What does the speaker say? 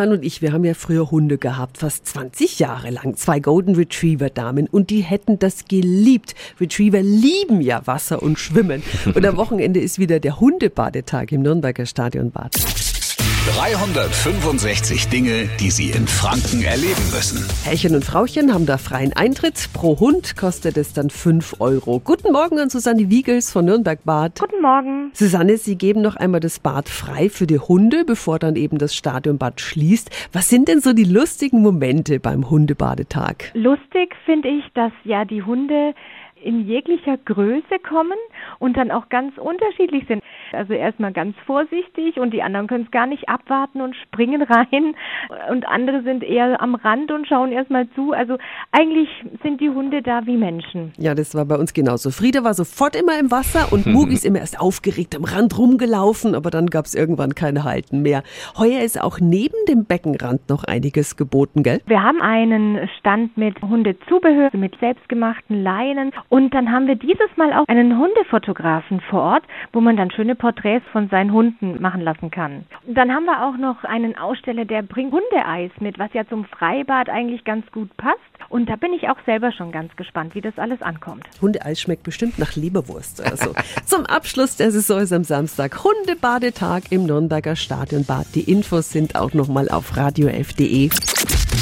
Mann und ich, wir haben ja früher Hunde gehabt, fast 20 Jahre lang. Zwei Golden Retriever Damen und die hätten das geliebt. Retriever lieben ja Wasser und Schwimmen. Und am Wochenende ist wieder der Hundebadetag im Nürnberger Stadionbad. 365 Dinge, die Sie in Franken erleben müssen. Herrchen und Frauchen haben da freien Eintritt. Pro Hund kostet es dann 5 Euro. Guten Morgen an Susanne Wiegels von Nürnberg Bad. Guten Morgen. Susanne, Sie geben noch einmal das Bad frei für die Hunde, bevor dann eben das Stadionbad schließt. Was sind denn so die lustigen Momente beim Hundebadetag? Lustig finde ich, dass ja die Hunde in jeglicher Größe kommen und dann auch ganz unterschiedlich sind. Also erstmal ganz vorsichtig und die anderen können es gar nicht abwarten und springen rein und andere sind eher am Rand und schauen erstmal zu. Also eigentlich sind die Hunde da wie Menschen. Ja, das war bei uns genauso. Frieda war sofort immer im Wasser und Mugi ist immer erst aufgeregt am Rand rumgelaufen, aber dann gab es irgendwann keine Halten mehr. Heuer ist auch neben dem Beckenrand noch einiges geboten, gell? Wir haben einen Stand mit Hundezubehör, mit selbstgemachten Leinen und dann haben wir dieses Mal auch einen Hundefotografen vor Ort, wo man dann schöne Porträts von seinen Hunden machen lassen kann. Dann haben wir auch noch einen Aussteller, der bringt Hundeeis mit, was ja zum Freibad eigentlich ganz gut passt. Und da bin ich auch selber schon ganz gespannt, wie das alles ankommt. Hundeeis schmeckt bestimmt nach Leberwurst so. Zum Abschluss der Saison ist am Samstag Hundebadetag im Nürnberger Stadionbad. Die Infos sind auch nochmal auf radiof.de.